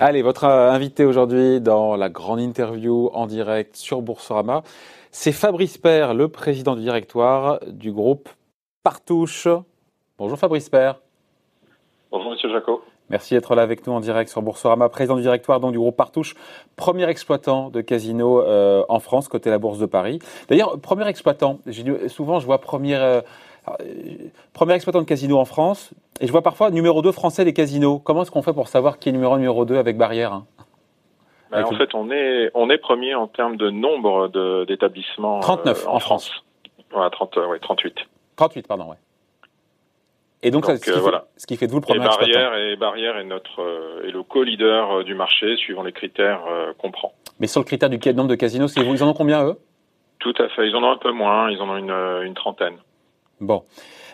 Allez, votre invité aujourd'hui dans la grande interview en direct sur Boursorama, c'est Fabrice Père, le président du directoire du groupe Partouche. Bonjour Fabrice Père. Bonjour Monsieur Jacot. Merci d'être là avec nous en direct sur Boursorama, président du directoire donc, du groupe Partouche, premier exploitant de casino euh, en France côté la Bourse de Paris. D'ailleurs, premier exploitant, souvent je vois premier, euh, euh, premier exploitant de casino en France, et je vois parfois numéro 2 français des casinos. Comment est-ce qu'on fait pour savoir qui est numéro 1, numéro 2 avec barrière hein? Ben, En fait, on est, on est premier en termes de nombre d'établissements. 39 en, France. France. 30, ouais, 38. 38, pardon, ouais. Et donc, ça, ce, qui fait, voilà. ce, qui fait, de vous le premier et Barrière, et Barrière est, notre, euh, est le co-leader euh, du marché, suivant les critères euh, qu'on prend. Mais sur le critère du nombre de casinos, vous, ils en ont combien, eux? Tout à fait. Ils en ont un peu moins. Ils en ont une, une trentaine. Bon.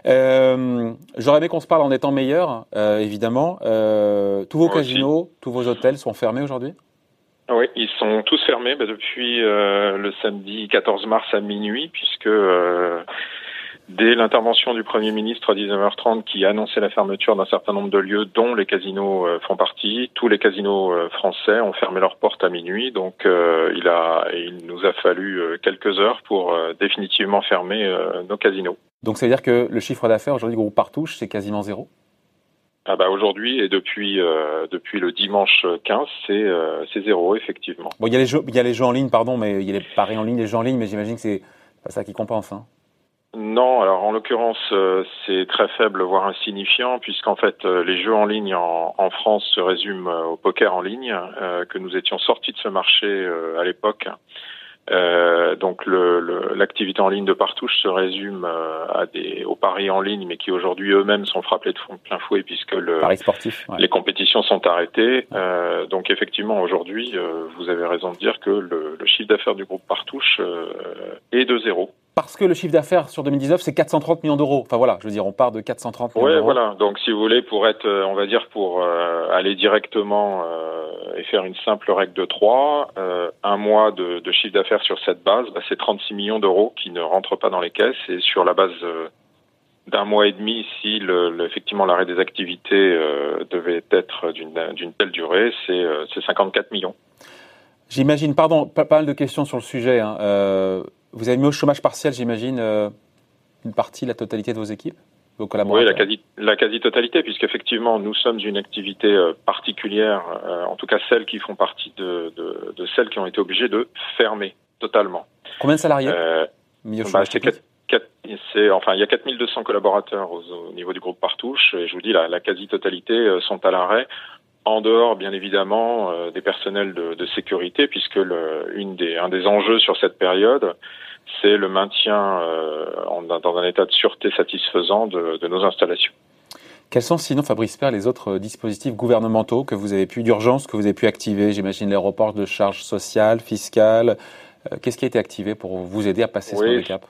Euh, J'aurais aimé qu'on se parle en étant meilleur, euh, évidemment. Euh, tous vos Moi casinos, aussi. tous vos hôtels sont fermés aujourd'hui? Oui, ils sont tous fermés bah, depuis le samedi 14 mars à minuit, puisque Dès l'intervention du Premier ministre à 19h30 qui annonçait la fermeture d'un certain nombre de lieux dont les casinos euh, font partie, tous les casinos euh, français ont fermé leurs portes à minuit. Donc euh, il, a, il nous a fallu quelques heures pour définitivement fermer nos casinos. Donc ça veut dire que le chiffre d'affaires aujourd'hui du groupe Partouche, c'est quasiment zéro? Ah bah aujourd'hui et depuis depuis le dimanche 15, c'est c'est zéro effectivement. Bon, il y a les jeux il y a les jeux en ligne pardon, mais il y a les paris en ligne, les jeux en ligne, mais j'imagine que c'est pas ça qui compense. Hein. Non, alors en l'occurrence, euh, c'est très faible, voire insignifiant, puisqu'en fait, euh, les jeux en ligne en, en, France se résument euh, au poker en ligne, que nous étions sortis de ce marché à l'époque. donc l'activité le, en ligne de Partouche se résume à des, aux paris en ligne, mais qui aujourd'hui eux-mêmes sont frappés de plein fouet puisque le, sportif, les compétitions sont arrêtées. donc effectivement, aujourd'hui, vous avez raison de dire que le, le chiffre d'affaires du groupe Partouche est de zéro parce que le chiffre d'affaires sur 2019, c'est 430 millions d'euros. Enfin voilà, je veux dire, on part de 430 millions ouais, d'euros. voilà. Donc si vous voulez, pour être, euh, on va dire, pour euh, aller directement euh, et faire une simple règle de 3, euh, un mois de, de chiffre d'affaires sur cette base, bah, c'est 36 millions d'euros qui ne rentrent pas dans les caisses. Et sur la base d'un mois et demi, si le, le, effectivement l'arrêt des activités devait être d'une telle durée, c'est 54 millions. J'imagine, pardon, pas, pas, mal de questions sur le sujet. Hein. Vous avez mis au chômage partiel, j'imagine, euh, une partie, la totalité de vos équipes vos Oui, la quasi, la quasi-totalité, puisqu'effectivement, nous sommes une activité euh, particulière, euh, en tout cas celles qui font partie de, de, de, celles qui ont été obligées de fermer totalement. Combien de salariés euh, bah, c'est enfin, il y a 4200 collaborateurs au, au, niveau du groupe Partouche, et je vous dis, la, la quasi-totalité sont à l'arrêt en dehors bien évidemment euh, des personnels de, de sécurité, puisque le, une des, un des enjeux sur cette période, c'est le maintien euh, en, dans un état de sûreté satisfaisant de, de, nos installations. Quels sont sinon, Fabrice Père, les autres dispositifs gouvernementaux que vous avez pu, d'urgence, que vous avez pu activer J'imagine les reports de charges sociales, fiscales. Euh, Qu'est-ce qui a été activé pour vous aider à passer oui, ce cap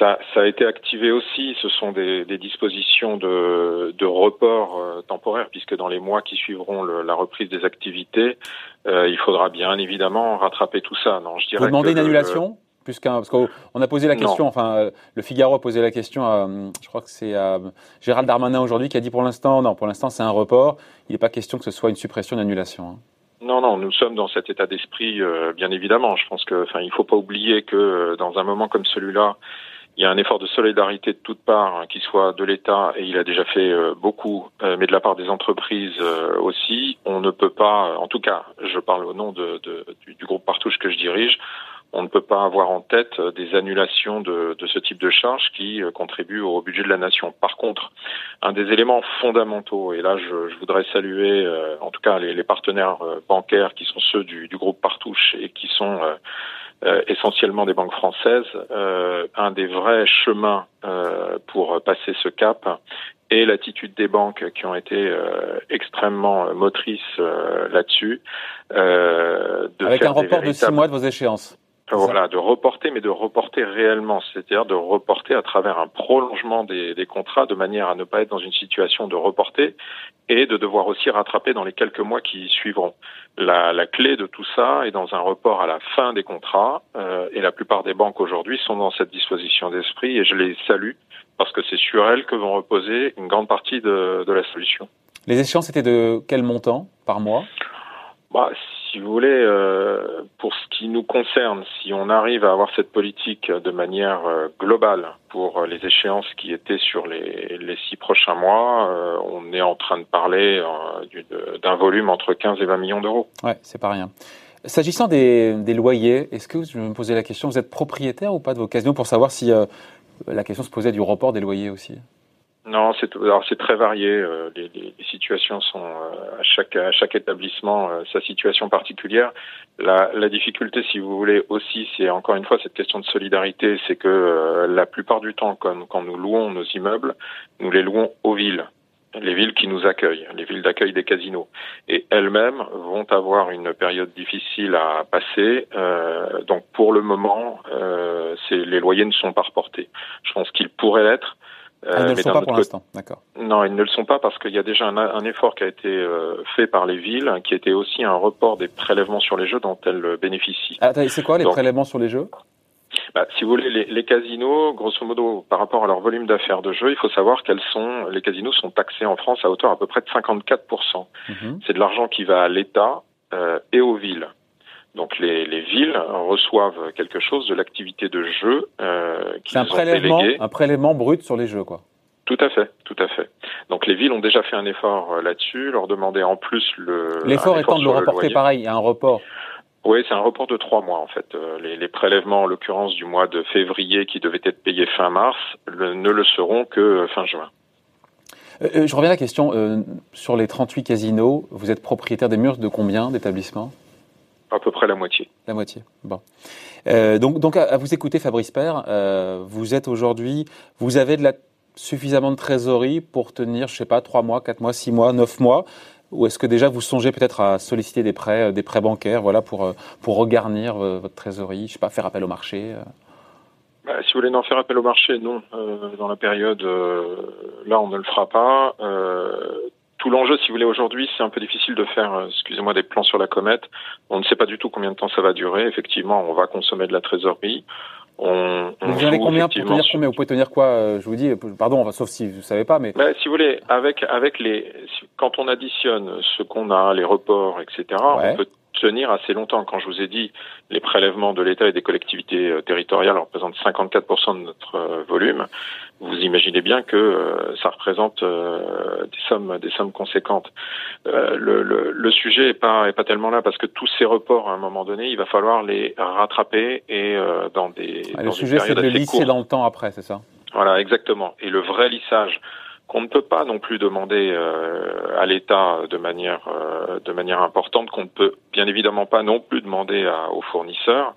ça, ça, a été activé aussi. Ce sont des, des dispositions de, de report euh, temporaire, puisque dans les mois qui suivront le, la reprise des activités, euh, il faudra bien évidemment rattraper tout ça. Non, je dirais Vous demandez une annulation parce qu'on a posé la question, non. enfin euh, le Figaro a posé la question à, je crois que c'est à Gérald Darmanin aujourd'hui qui a dit pour l'instant, non, pour l'instant c'est un report. Il n'est pas question que ce soit une suppression, une annulation. Hein. Non, non, nous sommes dans cet état d'esprit, euh, bien évidemment. Je pense que, enfin, il faut pas oublier que dans un moment comme celui-là, il y a un effort de solidarité de toutes parts, hein, qui soit de l'État, et il a déjà fait euh, beaucoup, euh, mais de la part des entreprises euh, aussi. On ne peut pas, en tout cas, je parle au nom de, du, groupe Partouche que je dirige, on ne peut pas avoir en tête des annulations de, ce type de charges qui contribuent au budget de la nation. Par contre, un des éléments fondamentaux, et là je, voudrais saluer en tout cas les, partenaires bancaires qui sont ceux du groupe Partouche et qui sont euh, essentiellement des banques françaises, euh, un des vrais chemins euh, pour passer ce cap et l'attitude des banques qui ont été euh, extrêmement motrices euh, là-dessus. Avec un report véritables... de six mois de vos échéances. Voilà, de reporter, mais de reporter réellement, c'est-à-dire de reporter à travers un prolongement des, des, contrats de manière à ne pas être dans une situation de reporter et de devoir aussi rattraper dans les quelques mois qui suivront. La, la clé de tout ça est dans un report à la fin des contrats euh, et la plupart des banques aujourd'hui sont dans cette disposition d'esprit et je les salue parce que c'est sur elles que vont reposer une grande partie de, de la solution. Les échéances étaient de quel montant par mois? Bah, si vous voulez, euh, pour ce qui nous concerne, si on arrive à avoir cette politique de manière euh, globale pour les échéances qui étaient sur les, les six prochains mois, euh, on est en train de parler d'un volume entre 15 et 20 millions d'euros. Ouais, c'est pas rien. S'agissant des, des, loyers, est-ce que je me posais la question, vous êtes propriétaire ou pas de vos casinos pour savoir si la question se posait du report des loyers aussi? Non, c'est alors c'est très varié. Euh, les, les, situations sont euh, à chaque à chaque établissement euh, sa situation particulière. La, la, difficulté, si vous voulez, aussi, c'est encore une fois cette question de solidarité, c'est que la plupart du temps, quand, quand nous louons nos immeubles, nous les louons aux villes les villes qui nous accueillent, les villes d'accueil des casinos. Et elles-mêmes vont avoir une période difficile à passer. Euh, donc pour le moment, euh, les loyers ne sont pas reportés. Je pense qu'ils pourraient l'être. Euh, ils ne le sont pas pour l'instant, d'accord. Non, ils ne le sont pas parce qu'il y a déjà un, un effort qui a été euh, fait par les villes, qui était aussi un report des prélèvements sur les jeux dont elles bénéficient. Ah, c'est quoi les prélèvements sur les jeux? Bah, si vous voulez, les, les, casinos, grosso modo, par rapport à leur volume d'affaires de jeux, il faut savoir qu'elles sont, les casinos sont taxés en France à hauteur à peu près de 54%. Mhm. C'est de l'argent qui va à l'État euh, et aux villes. Donc les, les, villes reçoivent quelque chose de l'activité de jeu euh, C'est un prélèvement, un prélèvement brut sur les jeux, quoi. Tout à fait, tout à fait. Donc les villes ont déjà fait un effort euh, là-dessus, leur demander en plus le. L'effort étant de le reporter pareil, il y a un report. Oui, c'est un report de trois mois en fait. Euh, les, les prélèvements, en l'occurrence du mois de février, qui devaient être payés fin mars, ne le seront que fin juin. Euh, je reviens à la question. Euh, sur les 38 casinos, vous êtes propriétaire des murs de combien d'établissements? À peu près la moitié. La moitié, bon. Euh, donc, donc à, vous écouter, Fabrice Père, euh, vous êtes aujourd'hui, vous avez de la, suffisamment de trésorerie pour tenir, je sais pas, 3 mois, 4 mois, 6 mois, 9 mois? Ou est-ce que déjà vous songez peut-être à solliciter des prêts, euh, des prêts bancaires, voilà, pour, pour regarnir votre trésorerie, je sais pas, faire appel au marché bah, si vous voulez en faire appel au marché, non. dans la période, là, on ne le fera pas. Tout l'enjeu, si vous voulez, aujourd'hui, c'est un peu difficile de faire, excusez-moi, des plans sur la comète. On ne sait pas du tout combien de temps ça va durer. Effectivement, on va consommer de la trésorerie. On, on vous avez combien pour tenir combien? Vous pouvez tenir quoi euh, Je vous dis, pardon, sauf si vous savez pas, mais bah, si vous voulez, avec avec les, quand on additionne ce qu'on a, les reports, etc. On peut tenir assez longtemps. Quand je vous ai dit, les prélèvements de l'État et des collectivités euh, territoriales représentent 54% de notre euh, volume. Vous imaginez bien que euh, ça représente des sommes, des sommes conséquentes. Le, le, le, sujet est pas est pas tellement là parce que tous ces reports, à un moment donné, il va falloir les rattraper et dans des. Ah, le sujet, c'est de le lisser dans le temps après, c'est ça? Voilà, exactement. Et le vrai lissage qu'on ne peut pas non plus demander euh, à l'État de manière euh, de manière importante, qu'on ne peut bien évidemment pas non plus demander aux fournisseurs,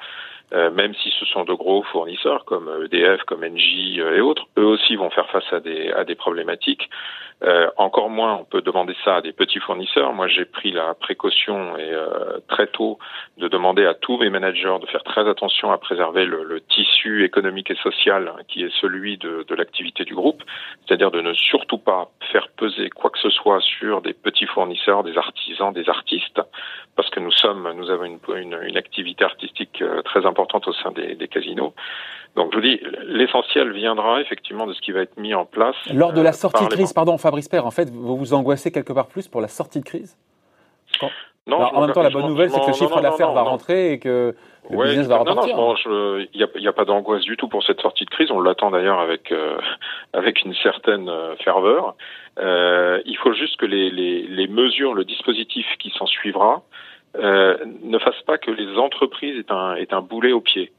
même si ce sont de gros fournisseurs comme EDF, comme Engie et autres, eux aussi vont faire face à des à des problématiques. Euh, encore moins, on peut demander ça à des petits fournisseurs. Moi, j'ai pris la précaution et euh, très tôt de demander à tous mes managers de faire très attention à préserver le, le tissu économique et social qui est celui de, de l'activité du groupe, c'est-à-dire de ne surtout pas faire peser quoi que ce soit sur des petits fournisseurs, des artisans, des artistes, parce que nous sommes, nous avons une, une, une activité artistique euh, très importante au sein des, des casinos. Donc je vous dis, l'essentiel viendra effectivement de ce qui va être mis en place. Lors de la euh, sortie de crise, pardon Fabrice Père, en fait, vous vous angoissez quelque part plus pour la sortie de crise? Non, en même temps, la bonne nouvelle, c'est que le chiffre d'affaires va rentrer et que le business va repartir. Non, non, il n'y a, y a, pas d'angoisse du tout pour cette sortie de crise. On l'attend d'ailleurs avec euh, avec une certaine euh, ferveur. Euh, il faut juste que les, les, les mesures, le dispositif qui s'en suivra, euh, ne fasse pas que les entreprises aient un, aient un boulet au pied.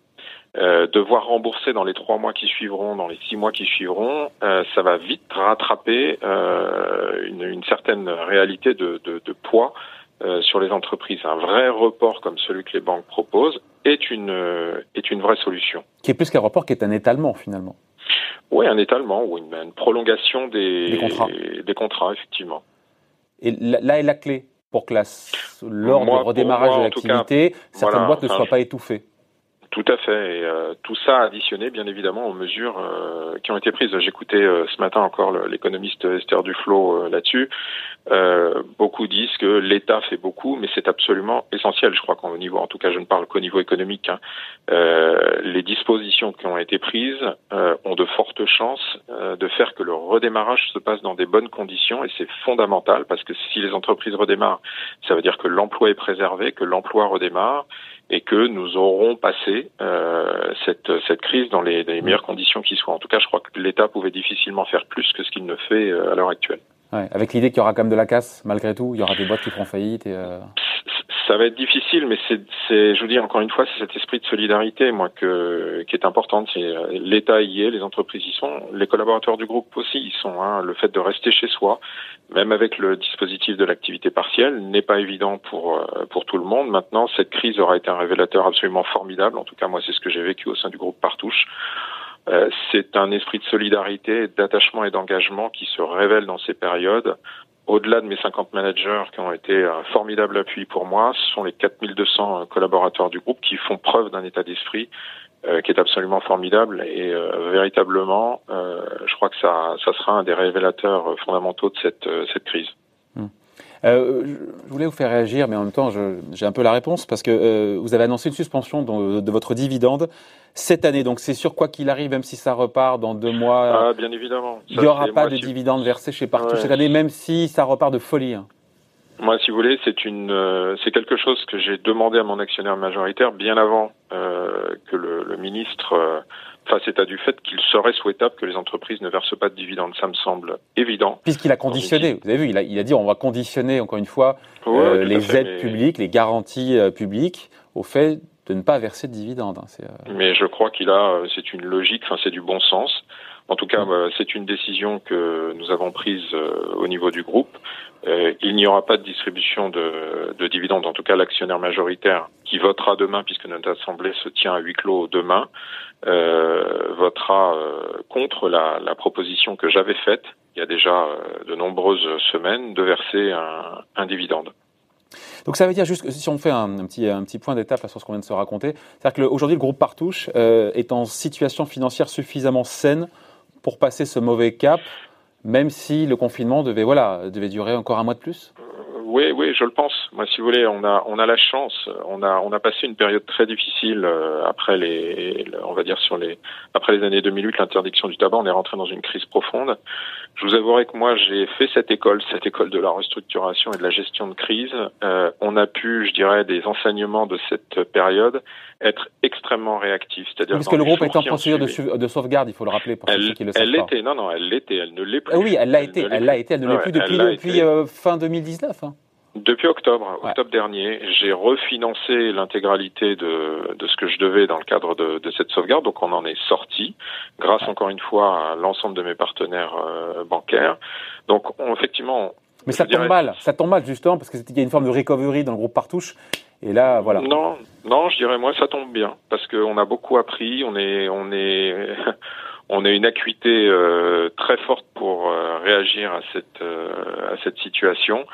Euh, devoir rembourser dans les trois mois qui suivront, dans les six mois qui suivront, euh, ça va vite rattraper euh, une, une, certaine réalité de, de, de poids euh, sur les entreprises. Un vrai report comme celui que les banques proposent est une est une vraie solution. Qui est plus qu'un report, qui est un étalement finalement. Oui, un étalement ou une, une prolongation des, des, contrats. des contrats, effectivement. Et là est la clé pour que lors du redémarrage de l'activité, certaines voilà, boîtes ne soient pas étouffées. Tout à fait. Et euh, tout ça additionné, bien évidemment, aux mesures euh, qui ont été prises. J'écoutais euh, ce matin encore l'économiste Esther Duflo là-dessus. euh, beaucoup disent que l'État fait beaucoup, mais c'est absolument essentiel. Je crois qu'au niveau, en tout cas, je ne parle qu'au niveau économique, hein, les dispositions qui ont été prises ont de fortes chances de faire que le redémarrage se passe dans des bonnes conditions, et c'est fondamental parce que si les entreprises redémarrent, ça veut dire que l'emploi est préservé, que l'emploi redémarre, et que nous aurons passé euh, cette, cette crise dans les, meilleures conditions qui soient. En tout cas, je crois que l'État pouvait difficilement faire plus que ce qu'il ne fait euh, à l'heure actuelle. Avec l'idée qu'il y aura quand même de la casse, malgré tout, il y aura des boîtes qui feront faillite. Et euh... Ça va être difficile, mais c'est, je vous dis encore une fois, c'est cet esprit de solidarité, moi, qui est important. Euh, l'État y est, les entreprises y sont, les collaborateurs du groupe aussi y sont. Hein. Le fait de rester chez soi, même avec le dispositif de l'activité partielle, n'est pas évident pour euh, pour tout le monde. Maintenant, cette crise aura été un révélateur absolument formidable. En tout cas, moi, c'est ce que j'ai vécu au sein du groupe Partouche. Euh, c'est un esprit de solidarité, d'attachement et d'engagement qui se révèle dans ces périodes. Au-delà de mes 50 managers qui ont été un formidable appui pour moi, ce sont les 4200 euh, collaborateurs du groupe qui font preuve d'un état d'esprit euh, qui est absolument formidable et euh, véritablement, euh, je crois que ça, ça sera un des révélateurs fondamentaux de cette, cette crise. Euh, je voulais vous faire réagir, mais en même temps, j'ai un peu la réponse parce que euh, vous avez annoncé une suspension de, de votre dividende cette année. Donc, c'est sur quoi qu'il arrive, même si ça repart dans deux mois? Ah, bien évidemment. il n'y aura pas de dividende versé chez ouais. cette année, même si ça repart de folie. Hein. Moi, si vous voulez, c'est une, euh, c'est quelque chose que j'ai demandé à mon actionnaire majoritaire bien avant que le, le ministre fasse état du fait qu'il serait souhaitable que les entreprises ne versent pas de dividendes. Ça me semble évident. Puisqu'il a conditionné, vous avez vu, il a, il a dit on va conditionner encore une fois ouais, euh, les fait, aides mais... publiques, les garanties euh, publiques au fait de ne pas verser de dividendes. Hein, euh... Mais je crois qu'il a, c'est une logique, enfin c'est du bon sens. En tout cas, mmh. c'est une décision que nous avons prise au niveau du groupe. Euh, il n'y aura pas de distribution de, de dividendes. En tout cas, l'actionnaire majoritaire qui votera demain, puisque notre assemblée se tient à huis clos demain, euh, votera euh, contre la, proposition que j'avais faite il y a déjà de nombreuses semaines de verser un, dividende. Donc ça veut dire juste que si on fait un, petit, point d'étape sur ce qu'on vient de se raconter, c'est-à-dire qu'aujourd'hui le groupe Partouche euh, est en situation financière suffisamment saine pour passer ce mauvais cap, même si le confinement devait, voilà, devait durer encore un mois de plus? Oui, oui, je le pense. Moi, si vous voulez, on a, on a la chance. On a, on a passé une période très difficile euh, après les, on va dire sur les, après les années 2008, l'interdiction du tabac. On est rentré dans une crise profonde. Je vous avouerai que moi, j'ai fait cette école, cette école de la restructuration et de la gestion de crise. Euh, on a pu, je dirais, des enseignements de cette période être extrêmement réactif. C'est-à-dire parce que le groupe est en procédure de, de, sauvegarde, il faut le rappeler pour elle, ceux qui le savent Elle l'était, non, non, elle l'était, elle ne l'est plus. Ah oui, elle l'a été, elle l'a été, elle ne l'est plus depuis, depuis euh, fin 2019. Hein. Depuis octobre, ouais. octobre dernier, j'ai refinancé l'intégralité de, de ce que je devais dans le cadre de, de, cette sauvegarde. Donc on en est sorti, grâce encore une fois à l'ensemble de mes partenaires euh, bancaires. Donc on, effectivement. Mais ça tombe mal, ça tombe mal justement parce qu'il y a une forme de recovery dans le groupe Partouche. Et là, voilà. Non, non, je dirais moi ça tombe bien parce qu'on a beaucoup appris. On est, on est. on a une acuité euh, très forte pour euh, réagir à cette euh, à cette situation.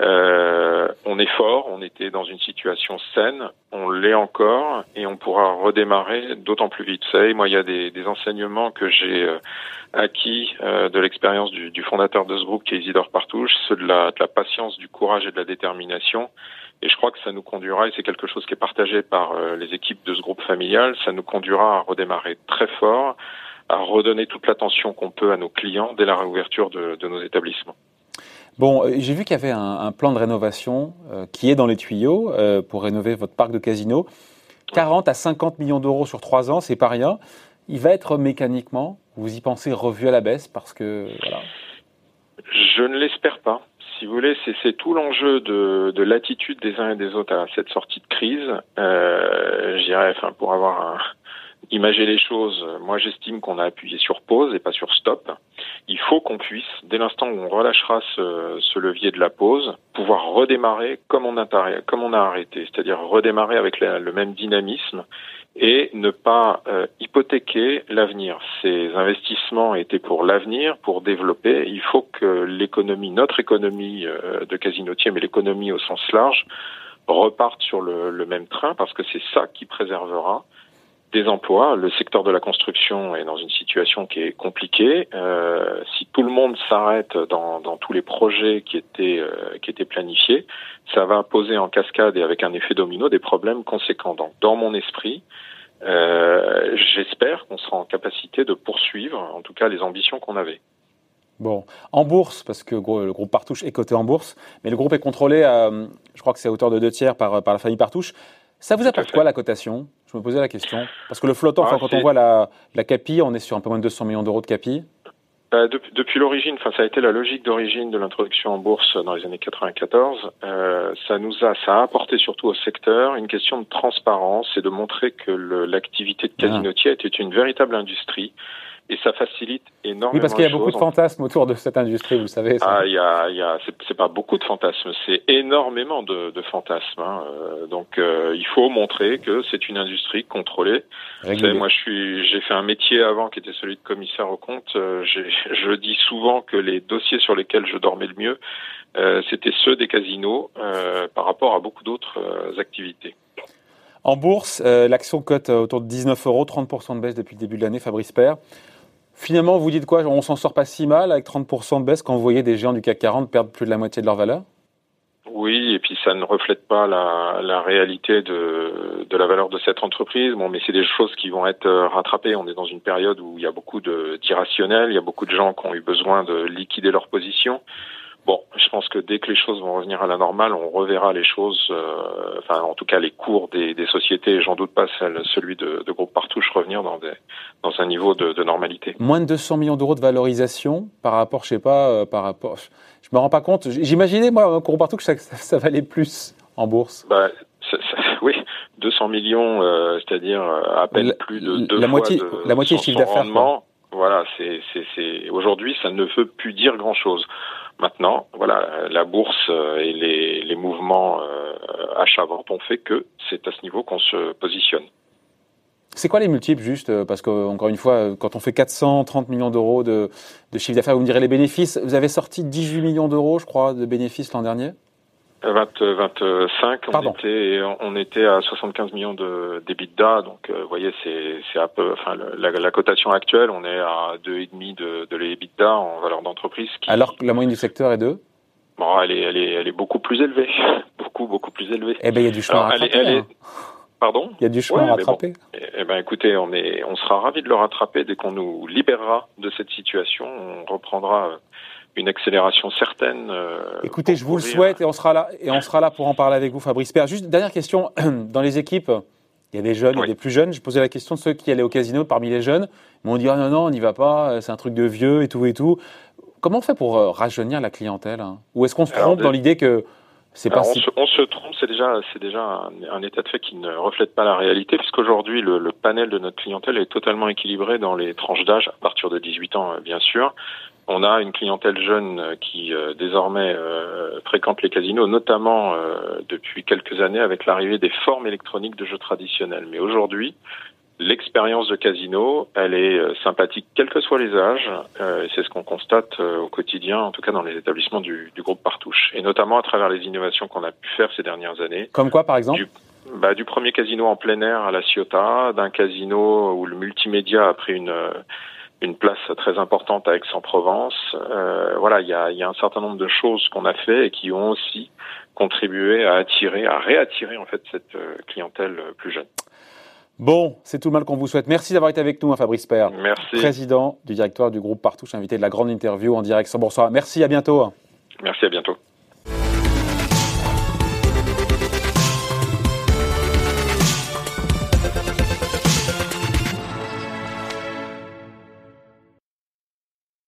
Euh, on est fort, on était dans une situation saine, on l'est encore et on pourra redémarrer d'autant plus vite. Vous savez, moi, il y a des, des enseignements que j'ai euh, acquis euh, de l'expérience du, du, fondateur de ce groupe, qui est Isidore Partouche, ceux de la, de la patience, du courage et de la détermination. Et je crois que ça nous conduira, et c'est quelque chose qui est partagé par les équipes de ce groupe familial, ça nous conduira à redémarrer très fort, à redonner toute l'attention qu'on peut à nos clients dès la réouverture de, de nos établissements. Bon, euh, j'ai vu qu'il y avait un, un, plan de rénovation euh, qui est dans les tuyaux euh, pour rénover votre parc de casino. 40 à 50 millions d'euros sur trois ans, c'est pas rien. Il va être mécaniquement, vous y pensez, revu à la baisse parce que voilà. Je ne l'espère pas. Si vous voulez, c'est tout l'enjeu de, de l'attitude des uns et des autres à cette sortie de crise. Euh, J'irais, enfin, pour avoir un, imager les choses, moi j'estime qu'on a appuyé sur pause et pas sur stop. Il faut qu'on puisse, dès l'instant où on relâchera ce, ce, levier de la pause, pouvoir redémarrer comme on a, comme on a arrêté, c'est-à-dire redémarrer avec le même dynamisme et ne pas euh, hypothéquer l'avenir. Ces investissements étaient pour l'avenir, pour développer. Il faut que l'économie, notre économie euh, de casinotier, mais l'économie au sens large, reparte sur le, le même train parce que c'est ça qui préservera des emplois. Le secteur de la construction est dans une situation qui est compliquée. Euh, si tout le monde s'arrête dans, dans, tous les projets qui étaient euh, qui étaient planifiés, ça va poser en cascade et avec un effet domino des problèmes conséquents. Donc, dans mon esprit, euh, j'espère qu'on sera en capacité de poursuivre, en tout cas, les ambitions qu'on avait. Bon, en bourse, parce que le groupe Partouche est coté en bourse, mais le groupe est contrôlé, à, je crois que c'est à hauteur de deux tiers par, par la famille Partouche. Ça vous apporte quoi la cotation? Je me posais la question. Parce que le flottant, ah, quand on voit la, la CAPI, on est sur un peu moins de 200 millions d'euros de CAPI. Depuis, depuis l'origine, enfin ça a été la logique d'origine de l'introduction en bourse dans les années 94. Euh, ça nous a, ça a apporté surtout au secteur une question de transparence et de montrer que l'activité de ah. casinotier était une véritable industrie et ça facilite énormément. Oui, parce qu'il y a beaucoup de fantasmes autour de cette industrie, vous savez. Ça. Ah, il y a, il y a c'est pas beaucoup de fantasmes, c'est énormément de, de fantasmes. Hein. Euh, donc, euh, il faut montrer que c'est une industrie contrôlée. Savez, moi, je suis, j'ai fait un métier avant qui était celui de commissaire au compte. Euh, je dis souvent que les dossiers sur lesquels je dormais le mieux, c'était ceux des casinos par rapport à beaucoup d'autres activités. En bourse, l'action cote autour de 19 euros, 30% de baisse depuis le début de l'année, Fabrice Père. Finalement, vous dites quoi? On s'en sort pas si mal avec 30% de baisse quand vous voyez des géants du CAC 40 perdre plus de la moitié de leur valeur? Oui, et puis ça ne reflète pas la, réalité de, de, la valeur de cette entreprise. Bon, mais c'est des choses qui vont être euh, rattrapées. On est dans une période où il y a beaucoup d'irrationnels, il y a beaucoup de gens qui ont eu besoin de liquider leur position. Bon, je pense que dès que les choses vont revenir à la normale, on reverra les choses, euh, enfin en tout cas les cours des, des sociétés, j'en doute pas celle, celui de, de groupe Partouche revenir dans, des, dans un niveau de, de normalité. Moins de 200 millions d'euros de valorisation par rapport, je sais pas, euh, par rapport, je, me rends pas compte. J'imaginais moi groupe Partouche ça, ça, valait plus en bourse. Bah, oui, 200 millions, euh, c'est-à-dire à peine plus de deux la fois moitié, de, la moitié chiffre d'affaires. Voilà, c'est, c'est, aujourd'hui, ça ne veut plus dire grand-chose. Maintenant, voilà, la bourse euh, et les, mouvements euh, achat-vente ont fait que c'est à ce niveau qu'on se positionne. C'est quoi les multiples juste Parce que encore une fois, quand on fait 430 millions d'euros de, de chiffre d'affaires, vous me direz les bénéfices. Vous avez sorti 18 millions d'euros, je crois, de bénéfices l'an dernier 20, 25, on était, on était à 75 millions de d'EBITDA, donc euh, vous voyez c'est c'est un peu, enfin la, la, cotation actuelle, on est à deux et demi de de l'EBITDA en valeur d'entreprise. Alors que la moyenne du secteur est de Bon, elle est elle est elle est beaucoup plus élevée, beaucoup beaucoup plus élevée. Eh ben il y a du chemin à rattraper. Hein. Pardon? Il y a du chemin à rattraper. eh, eh ben écoutez, on est on sera ravi de le rattraper dès qu'on nous libérera de cette situation, on reprendra une accélération certaine. Euh, Écoutez, je vous le souhaite et on sera là et on sera là pour en parler avec vous, Fabrice Père. Juste dernière question dans les équipes. Il y a des jeunes, y a des plus jeunes. Je posais la question de ceux qui allaient au casino parmi les jeunes. Ils m'ont dit ah non non, on n'y va pas, c'est un truc de vieux et tout et tout. Comment on fait pour euh, rajeunir la clientèle hein? Ou est-ce qu'on se trompe dans l'idée que c'est pas on, se, on, se, trompe, c'est déjà, c'est déjà un, un, état de fait qui ne reflète pas la réalité, puisqu'aujourd'hui le, le panel de notre clientèle est totalement équilibré dans les tranches d'âge, à partir de 18 ans euh, bien sûr, on a une clientèle jeune euh, qui euh, désormais euh, fréquente les casinos, notamment depuis quelques années avec l'arrivée des formes électroniques de jeux traditionnels. Mais aujourd'hui, l'expérience de casino, elle est sympathique quels que soient les âges. c'est ce qu'on constate au quotidien, en tout cas dans les établissements du, du, groupe Partouche, et notamment à travers les innovations qu'on a pu faire ces dernières années. Comme quoi, par exemple? Du, bah, du premier casino en plein air à la Ciotat, d'un casino où le multimédia a pris une une place très importante à Aix-en-Provence. Euh, voilà, il y a, y a, un certain nombre de choses qu'on a fait et qui ont aussi contribué à attirer, à réattirer en fait cette euh, clientèle plus jeune. Bon, c'est tout le mal qu'on vous souhaite. Merci d'avoir été avec nous, hein, Fabrice Père. Merci. Président du directoire du groupe Partouche, invité de la grande interview en direct sur Bonsoir. Merci, à bientôt. Merci, à bientôt.